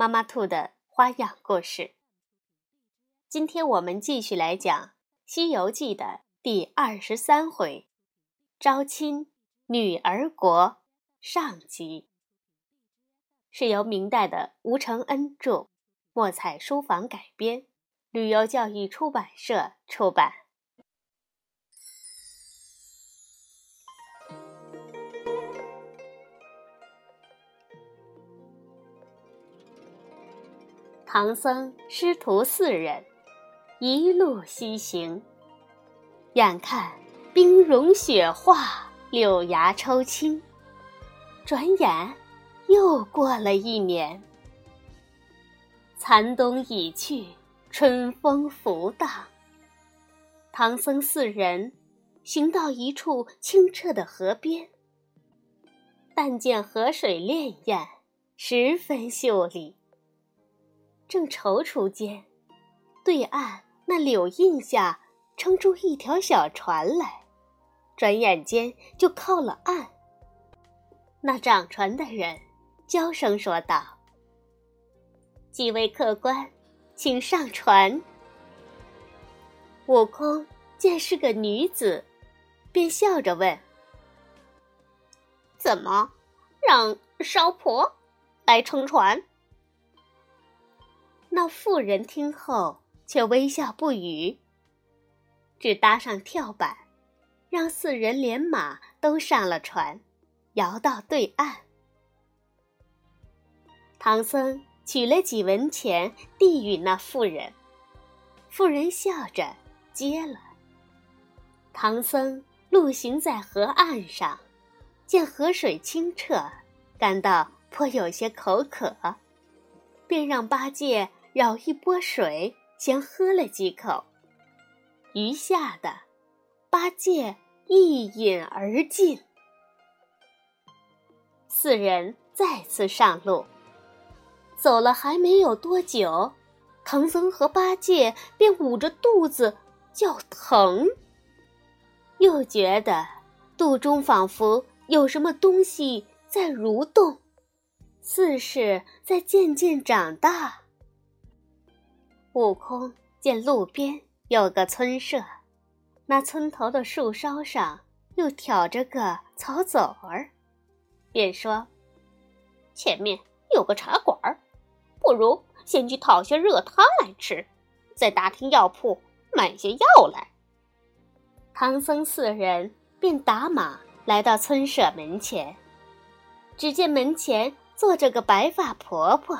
妈妈兔的花样故事。今天我们继续来讲《西游记》的第二十三回“招亲女儿国”上集，是由明代的吴承恩著，墨彩书房改编，旅游教育出版社出版。唐僧师徒四人一路西行，眼看冰融雪化，柳芽抽青，转眼又过了一年。残冬已去，春风拂荡。唐僧四人行到一处清澈的河边，但见河水潋滟，十分秀丽。正踌躇间，对岸那柳荫下撑出一条小船来，转眼间就靠了岸。那掌船的人娇声说道：“几位客官，请上船。”悟空见是个女子，便笑着问：“怎么让烧婆来撑船？”那妇人听后却微笑不语，只搭上跳板，让四人连马都上了船，摇到对岸。唐僧取了几文钱递与那妇人，妇人笑着接了。唐僧路行在河岸上，见河水清澈，感到颇有些口渴，便让八戒。舀一钵水，先喝了几口，余下的八戒一饮而尽。四人再次上路，走了还没有多久，唐僧和八戒便捂着肚子叫疼，又觉得肚中仿佛有什么东西在蠕动，似是在渐渐长大。悟空见路边有个村舍，那村头的树梢上又挑着个草帚儿，便说：“前面有个茶馆儿，不如先去讨些热汤来吃，再打听药铺买些药来。”唐僧四人便打马来到村舍门前，只见门前坐着个白发婆婆。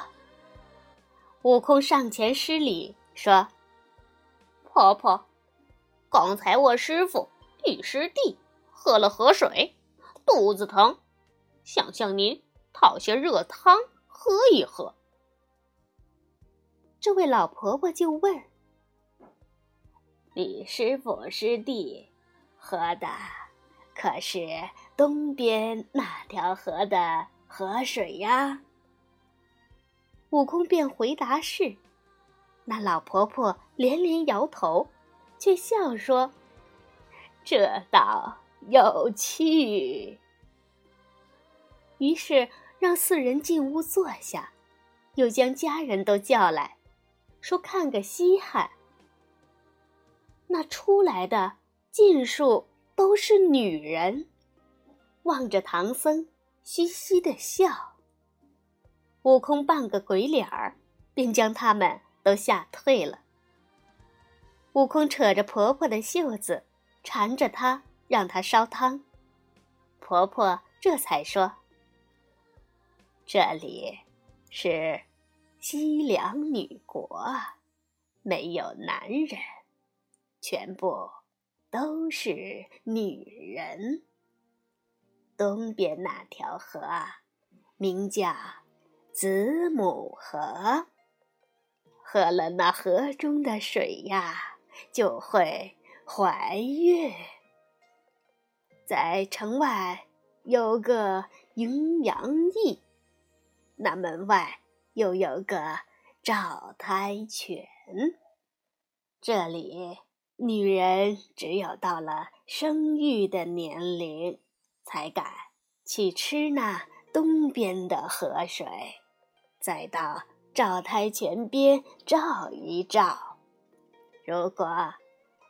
悟空上前施礼，说：“婆婆，刚才我师傅与师弟喝了河水，肚子疼，想向您讨些热汤喝一喝。”这位老婆婆就问：“你师傅师弟喝的可是东边那条河的河水呀？”悟空便回答是，那老婆婆连连摇头，却笑说：“这倒有趣。”于是让四人进屋坐下，又将家人都叫来，说看个稀罕。那出来的尽数都是女人，望着唐僧，嘻嘻的笑。悟空扮个鬼脸儿，便将他们都吓退了。悟空扯着婆婆的袖子，缠着她，让她烧汤。婆婆这才说：“这里是西凉女国，没有男人，全部都是女人。东边那条河，名叫……”子母河。喝了那河中的水呀，就会怀孕。在城外有个营养驿，那门外又有个照胎泉。这里女人只有到了生育的年龄，才敢去吃那东边的河水，再到照胎泉边照一照。如果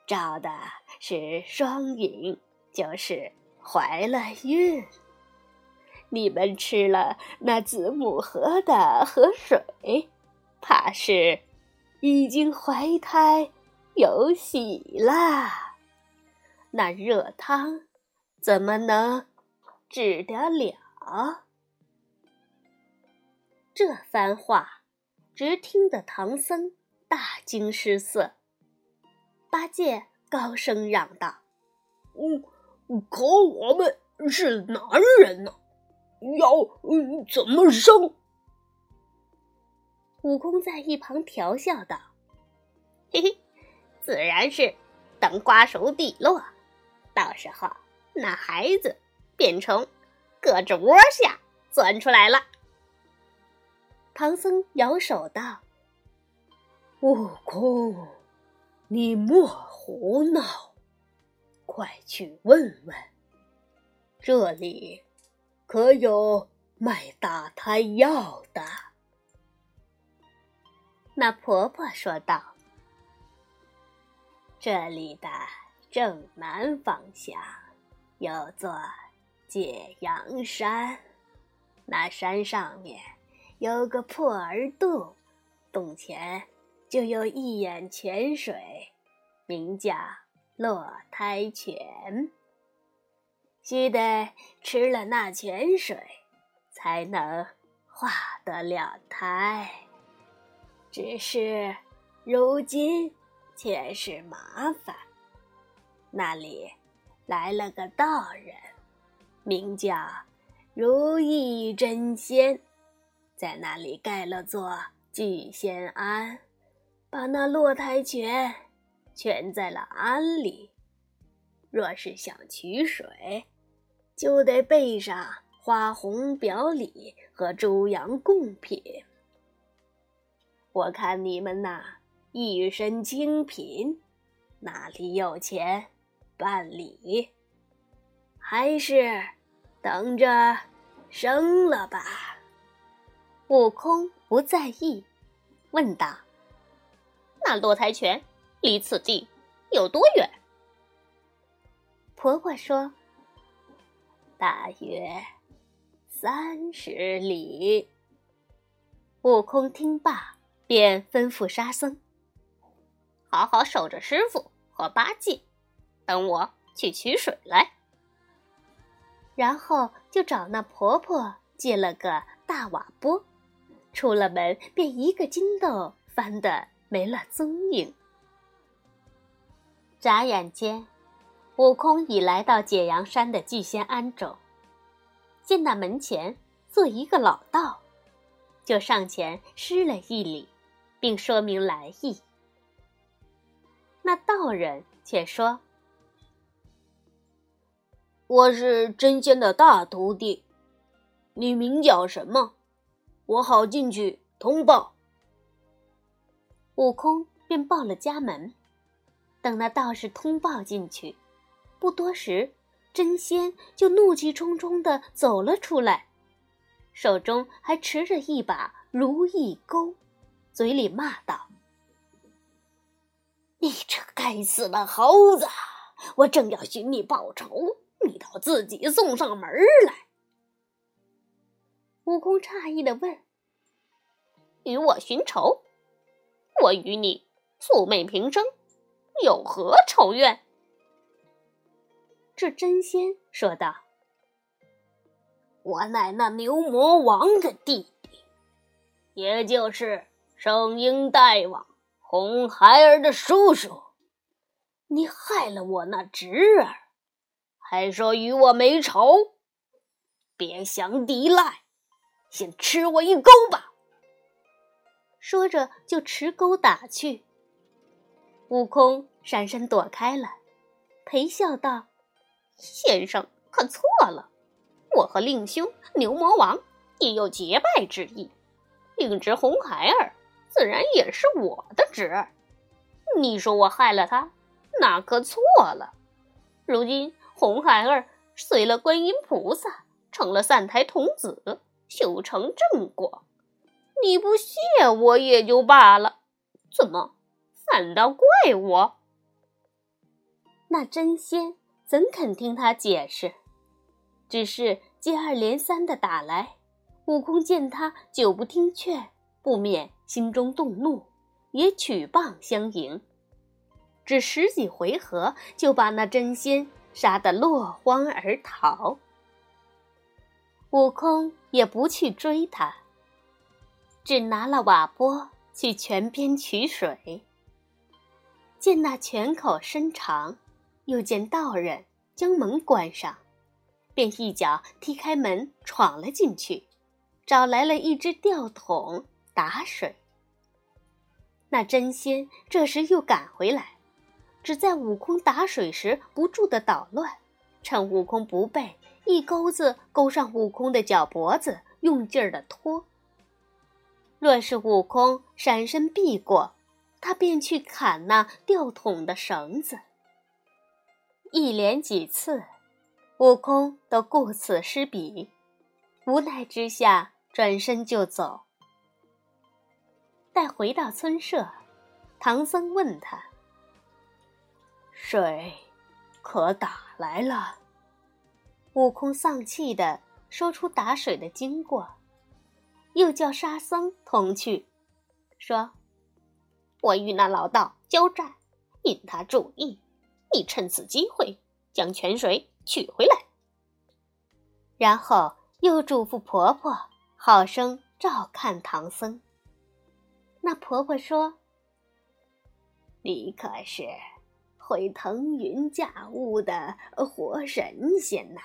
照的是双影，就是怀了孕。你们吃了那子母河的河水，怕是已经怀胎。有喜啦！那热汤怎么能治得了？这番话，直听得唐僧大惊失色。八戒高声嚷道：“嗯，可我们是男人呢，要怎么生？”悟空在一旁调笑道：“嘿嘿。”自然是等瓜熟蒂落，到时候那孩子便从胳肢窝下钻出来了。唐僧摇手道：“悟空，你莫胡闹，快去问问，这里可有卖打胎药的？”那婆婆说道。这里的正南方向有座解阳山，那山上面有个破儿洞，洞前就有一眼泉水，名叫落胎泉。须得吃了那泉水，才能化得了胎。只是如今。却是麻烦。那里来了个道人，名叫如意真仙，在那里盖了座聚仙庵，把那落胎泉圈在了庵里。若是想取水，就得备上花红表里和猪羊贡品。我看你们呐。一身清贫，哪里有钱办理？还是等着生了吧。悟空不在意，问道：“那落胎泉离此地有多远？”婆婆说：“大约三十里。”悟空听罢，便吩咐沙僧。好好守着师傅和八戒，等我去取水来。然后就找那婆婆借了个大瓦钵，出了门便一个筋斗翻得没了踪影。眨眼间，悟空已来到解阳山的聚仙庵中，见那门前坐一个老道，就上前施了一礼，并说明来意。那道人却说：“我是真仙的大徒弟，你名叫什么？我好进去通报。”悟空便报了家门。等那道士通报进去，不多时，真仙就怒气冲冲的走了出来，手中还持着一把如意钩，嘴里骂道。你这该死的猴子！我正要寻你报仇，你倒自己送上门来。悟空诧异的问：“与我寻仇？我与你素昧平生，有何仇怨？”这真仙说道：“我乃那牛魔王的弟弟，也就是圣婴大王。”红孩儿的叔叔，你害了我那侄儿，还说与我没仇，别想抵赖！先吃我一钩吧！”说着就持钩打去。悟空闪身躲开了，陪笑道：“先生可错了，我和令兄牛魔王也有结拜之意，令侄红孩儿自然也是我的侄儿。你说我害了他，那可错了。如今红孩儿随了观音菩萨，成了散台童子，修成正果。你不谢我也就罢了，怎么？”反倒怪我，那真仙怎肯听他解释？只是接二连三的打来。悟空见他久不听劝，不免心中动怒，也取棒相迎。只十几回合，就把那真仙杀得落荒而逃。悟空也不去追他，只拿了瓦钵去泉边取水。见那泉口深长，又见道人将门关上，便一脚踢开门闯了进去，找来了一只吊桶打水。那真仙这时又赶回来，只在悟空打水时不住的捣乱，趁悟空不备，一钩子勾上悟空的脚脖子，用劲儿的拖。若是悟空闪身避过。他便去砍那吊桶的绳子，一连几次，悟空都顾此失彼，无奈之下转身就走。待回到村舍，唐僧问他：“水可打来了？”悟空丧气地说出打水的经过，又叫沙僧同去，说。我与那老道交战，引他注意，你趁此机会将泉水取回来。然后又嘱咐婆婆好生照看唐僧。那婆婆说：“你可是会腾云驾雾的活神仙呐！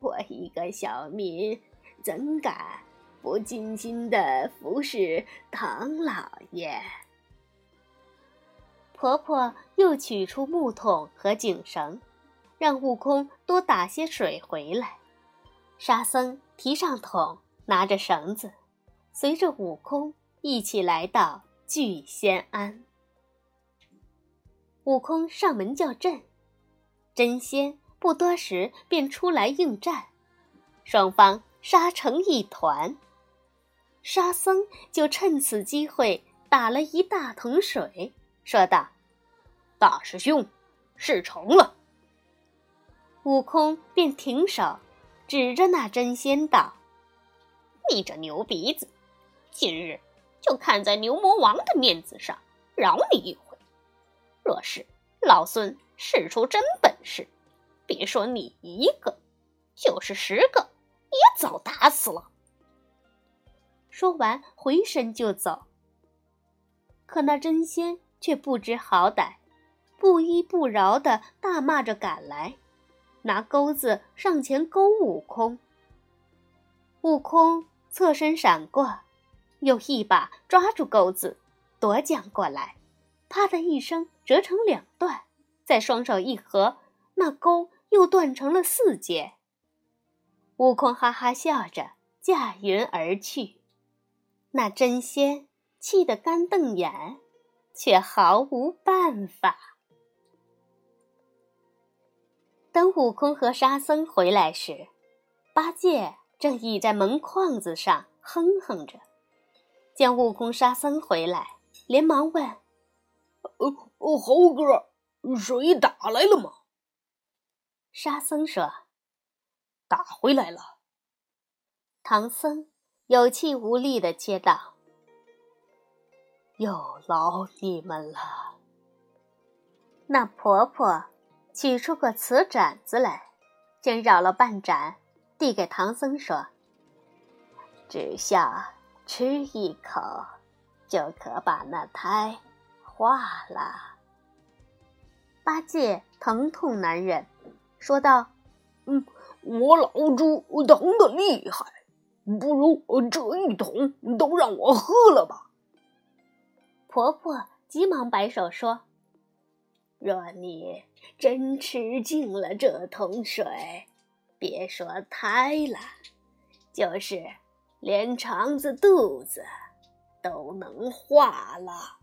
我一个小民，怎敢不尽心的服侍唐老爷？”婆婆又取出木桶和井绳，让悟空多打些水回来。沙僧提上桶，拿着绳子，随着悟空一起来到聚仙庵。悟空上门叫阵，真仙不多时便出来应战，双方杀成一团。沙僧就趁此机会打了一大桶水。说道：“大师兄，事成了。”悟空便停手，指着那真仙道：“你这牛鼻子，今日就看在牛魔王的面子上，饶你一回。若是老孙使出真本事，别说你一个，就是十个，也早打死了。”说完，回身就走。可那真仙。却不知好歹，不依不饶的大骂着赶来，拿钩子上前勾悟空。悟空侧身闪过，又一把抓住钩子，夺将过来，啪的一声折成两段，再双手一合，那钩又断成了四截。悟空哈哈笑着驾云而去，那真仙气得干瞪眼。却毫无办法。等悟空和沙僧回来时，八戒正倚在门框子上哼哼着。见悟空、沙僧回来，连忙问：“呃，猴哥，水打来了吗？”沙僧说：“打回来了。”唐僧有气无力的接道。又劳你们了。那婆婆取出个瓷盏子来，先舀了半盏，递给唐僧说：“只需吃一口，就可把那胎化了。”八戒疼痛难忍，说道：“嗯，我老猪疼的厉害，不如这一桶都让我喝了吧。婆婆急忙摆手说：“若你真吃尽了这桶水，别说胎了，就是连肠子、肚子都能化了。”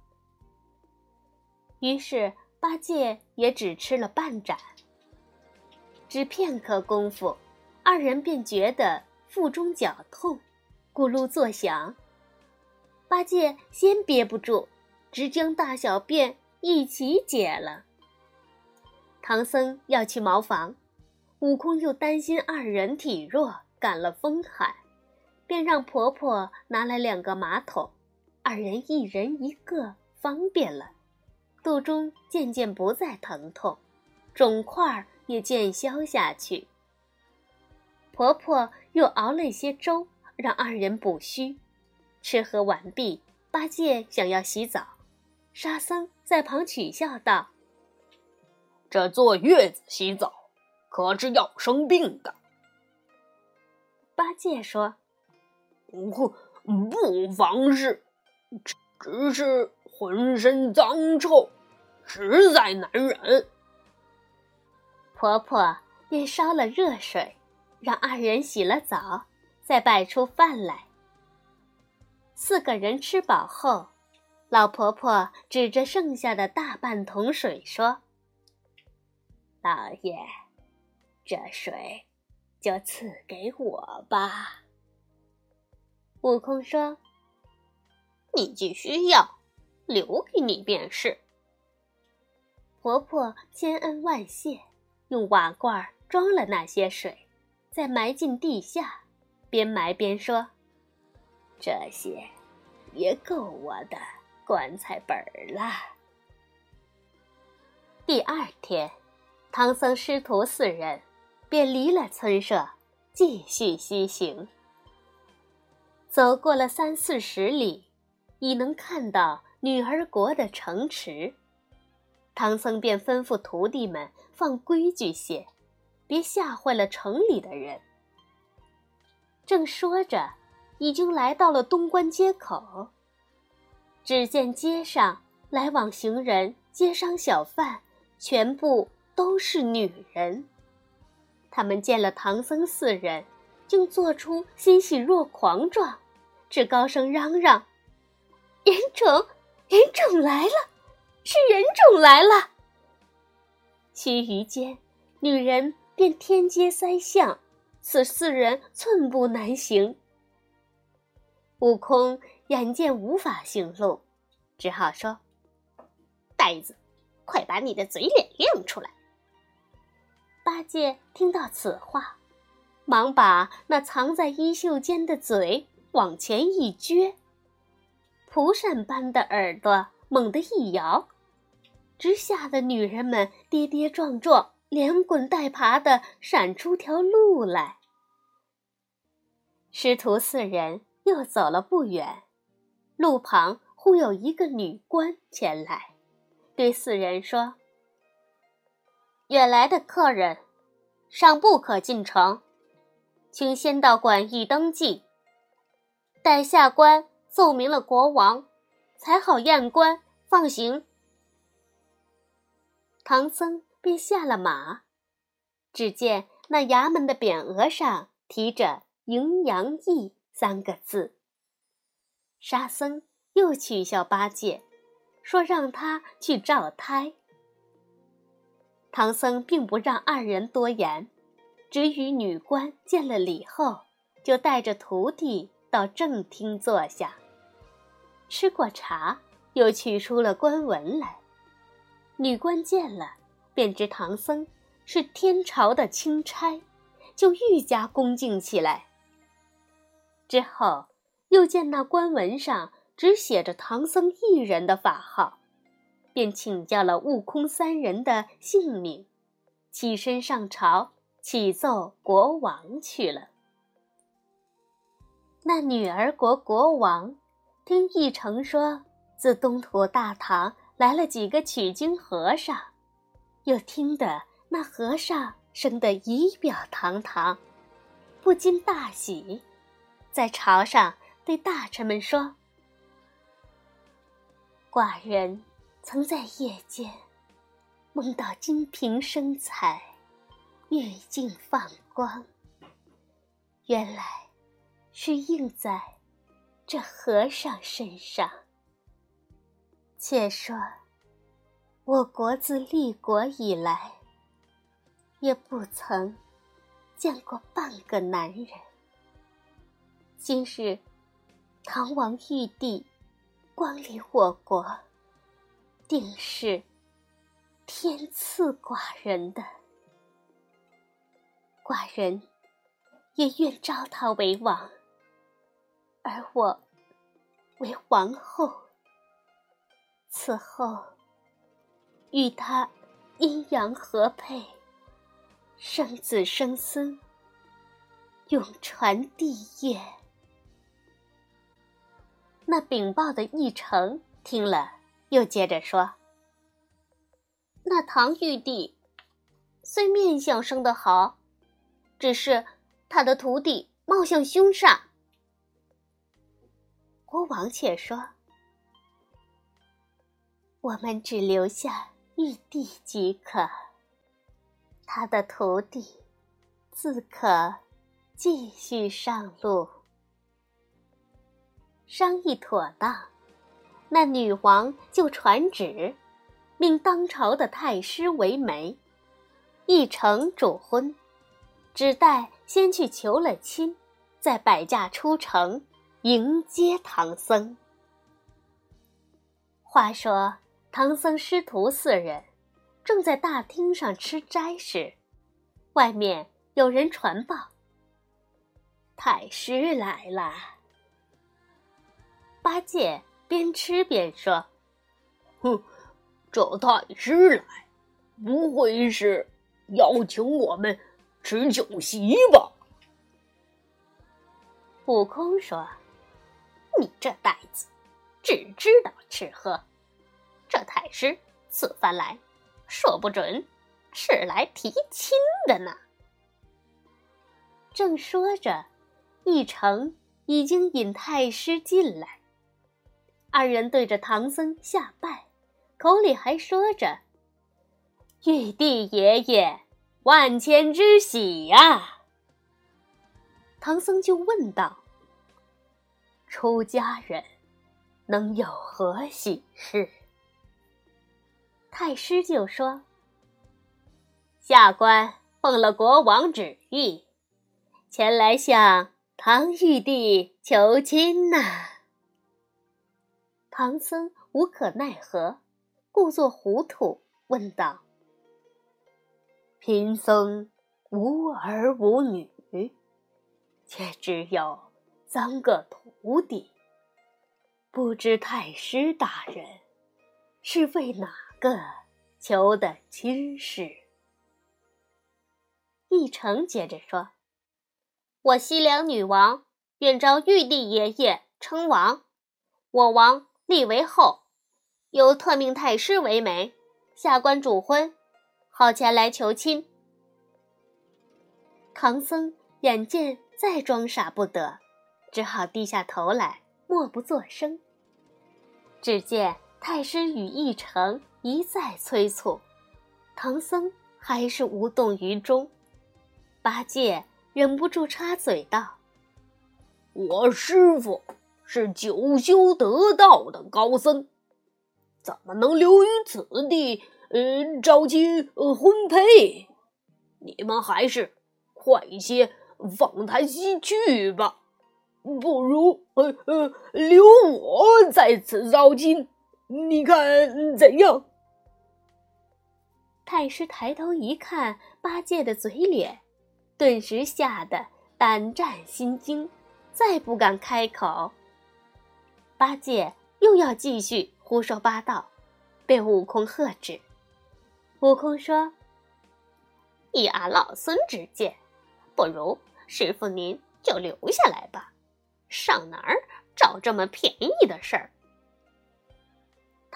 于是八戒也只吃了半盏。只片刻功夫，二人便觉得腹中绞痛，咕噜作响。八戒先憋不住。直将大小便一起解了。唐僧要去茅房，悟空又担心二人体弱感了风寒，便让婆婆拿来两个马桶，二人一人一个，方便了。肚中渐渐不再疼痛，肿块也渐消下去。婆婆又熬了一些粥，让二人补虚。吃喝完毕，八戒想要洗澡。沙僧在旁取笑道：“这坐月子洗澡，可是要生病的。”八戒说：“不，不妨事，只只是浑身脏臭，实在难忍。”婆婆便烧了热水，让二人洗了澡，再摆出饭来。四个人吃饱后。老婆婆指着剩下的大半桶水说：“老爷，这水就赐给我吧。”悟空说：“你既需要，留给你便是。”婆婆千恩万谢，用瓦罐装了那些水，再埋进地下，边埋边说：“这些也够我的。”棺材本儿了。第二天，唐僧师徒四人便离了村舍，继续西行。走过了三四十里，已能看到女儿国的城池。唐僧便吩咐徒弟们放规矩些，别吓坏了城里的人。正说着，已经来到了东关街口。只见街上来往行人、街商小贩，全部都是女人。他们见了唐僧四人，竟做出欣喜若狂状，只高声嚷嚷：“人种，人种来了，是人种来了！”须臾间，女人便天街塞巷，此四人寸步难行。悟空。眼见无法行路，只好说：“呆子，快把你的嘴脸亮出来！”八戒听到此话，忙把那藏在衣袖间的嘴往前一撅，蒲扇般的耳朵猛地一摇，直吓得女人们跌跌撞撞，连滚带爬的闪出条路来。师徒四人又走了不远。路旁忽有一个女官前来，对四人说：“远来的客人，尚不可进城，请先到馆驿登记，待下官奏明了国王，才好验官放行。”唐僧便下了马，只见那衙门的匾额上提着“迎阳驿”三个字。沙僧又取笑八戒，说让他去照胎。唐僧并不让二人多言，只与女官见了礼后，就带着徒弟到正厅坐下。吃过茶，又取出了官文来。女官见了，便知唐僧是天朝的钦差，就愈加恭敬起来。之后。又见那官文上只写着唐僧一人的法号，便请教了悟空三人的姓名，起身上朝启奏国王去了。那女儿国国王听一成说，自东土大唐来了几个取经和尚，又听得那和尚生得仪表堂堂，不禁大喜。在朝上对大臣们说：“寡人曾在夜间梦到金瓶生彩，玉镜放光。原来是映在这和尚身上。且说我国自立国以来，也不曾见过半个男人。”今日，唐王玉帝光临我国，定是天赐寡人的。寡人也愿招他为王，而我为皇后。此后与他阴阳合配，生子生孙，永传帝业。那禀报的议程听了，又接着说：“那唐玉帝虽面相生得好，只是他的徒弟貌相凶煞。”国王却说：“我们只留下玉帝即可，他的徒弟自可继续上路。”商议妥当，那女王就传旨，命当朝的太师为媒，一城主婚，只待先去求了亲，再摆驾出城迎接唐僧。话说唐僧师徒四人正在大厅上吃斋时，外面有人传报：太师来了。八戒边吃边说：“哼，这太师来，不会是邀请我们吃酒席吧？”悟空说：“你这呆子，只知道吃喝。这太师此番来，说不准是来提亲的呢。”正说着，一成已经引太师进来。二人对着唐僧下拜，口里还说着：“玉帝爷爷，万千之喜呀！”唐僧就问道：“出家人能有何喜事？”太师就说：“下官奉了国王旨意，前来向唐玉帝求亲呐。”唐僧无可奈何，故作糊涂问道：“贫僧无儿无女，却只有三个徒弟，不知太师大人是为哪个求的亲事？”一成接着说：“我西凉女王愿召玉帝爷爷称王，我王。”立为后，由特命太师为媒，下官主婚，好前来求亲。唐僧眼见再装傻不得，只好低下头来，默不作声。只见太师与一成一再催促，唐僧还是无动于衷。八戒忍不住插嘴道：“我师傅。”是九修得道的高僧，怎么能留于此地？呃，召集婚配？你们还是快一些放他西去吧。不如呃呃留我在此招亲，你看怎样？太师抬头一看八戒的嘴脸，顿时吓得胆战心惊，再不敢开口。八戒又要继续胡说八道，被悟空喝止。悟空说：“以俺老孙之见，不如师傅您就留下来吧，上哪儿找这么便宜的事儿？”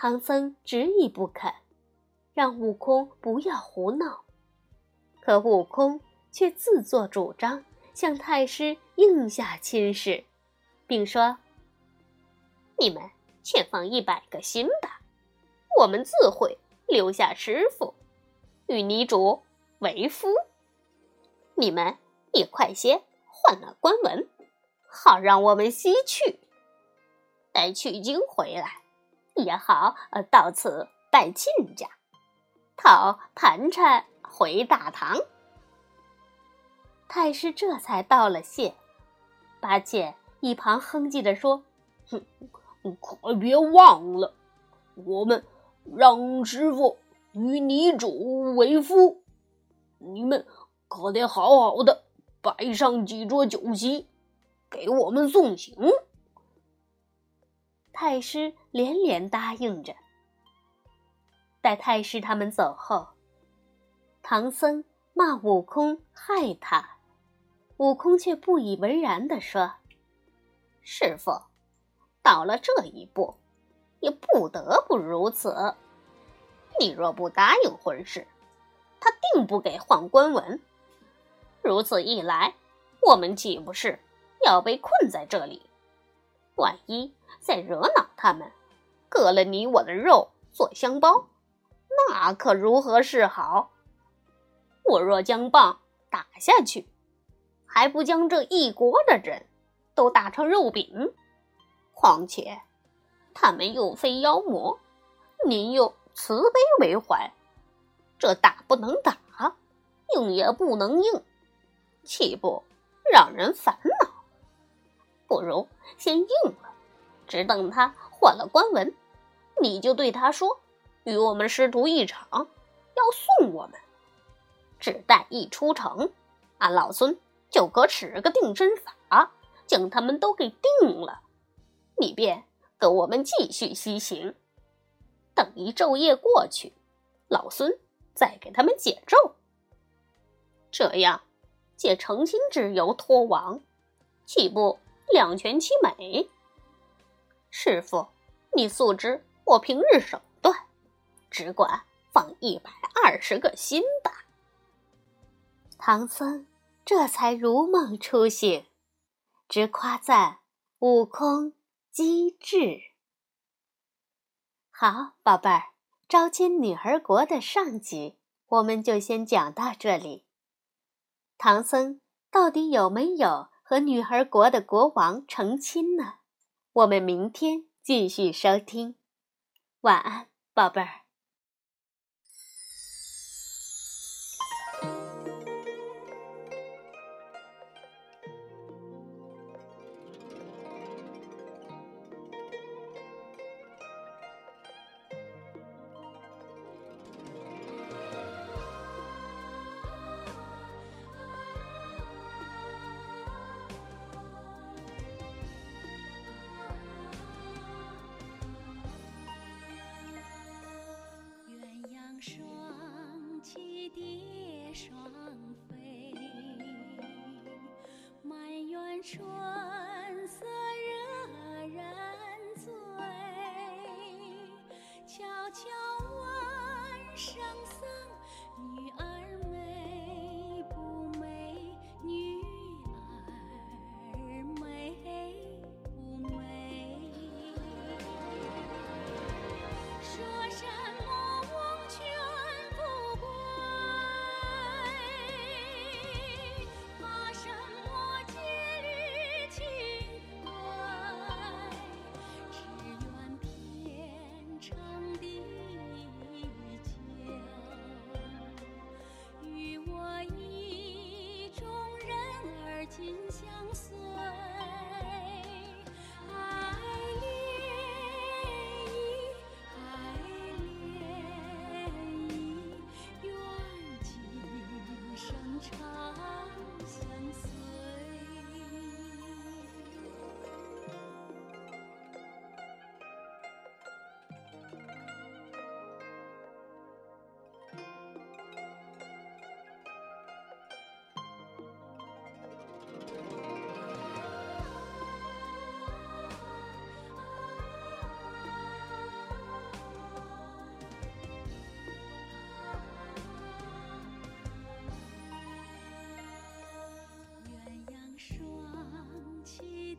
唐僧执意不肯，让悟空不要胡闹。可悟空却自作主张，向太师应下亲事，并说：“你们且放一百个心吧，我们自会留下师傅与泥主为夫。你们也快些换了官文，好让我们西去。待取经回来，也好呃到此拜亲家，讨盘缠回大唐。”太师这才道了谢，八戒一旁哼唧着说：“哼，可别忘了，我们让师傅与你主为夫，你们可得好好的摆上几桌酒席，给我们送行。”太师连连答应着。待太师他们走后，唐僧骂悟空害他。悟空却不以为然地说：“师傅，到了这一步，也不得不如此。你若不答应婚事，他定不给换官文。如此一来，我们岂不是要被困在这里？万一再惹恼他们，割了你我的肉做香包，那可如何是好？我若将棒打下去。”还不将这一国的人都打成肉饼？况且他们又非妖魔，您又慈悲为怀，这打不能打，硬也不能硬，岂不让人烦恼？不如先应了，只等他换了官文，你就对他说，与我们师徒一场，要送我们。只待一出城，俺老孙。就可使个定身法，将他们都给定了。你便跟我们继续西行，等一昼夜过去，老孙再给他们解咒。这样借成亲之由脱亡，岂不两全其美？师傅，你速知我平日手段，只管放一百二十个心吧。唐僧。这才如梦初醒，直夸赞悟空机智。好，宝贝儿，《招亲女儿国》的上集我们就先讲到这里。唐僧到底有没有和女儿国的国王成亲呢？我们明天继续收听。晚安，宝贝儿。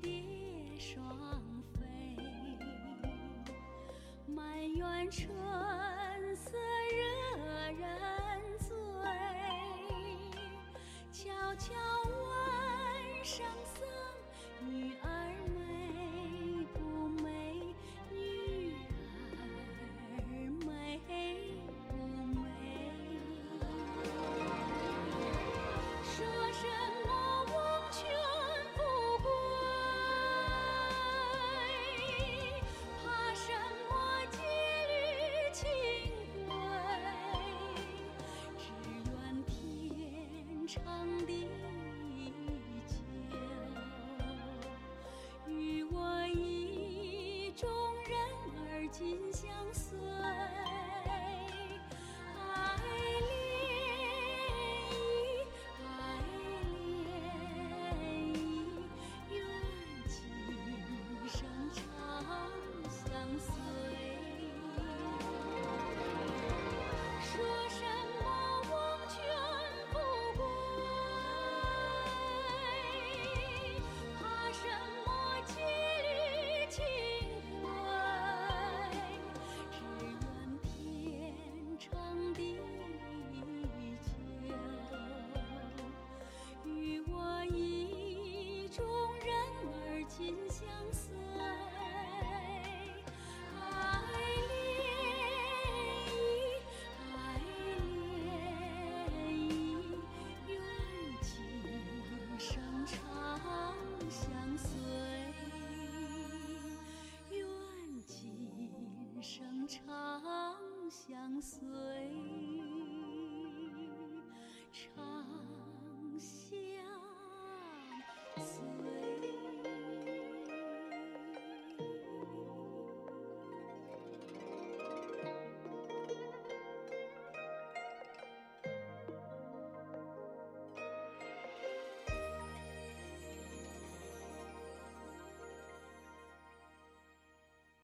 蝶双飞满园春相随。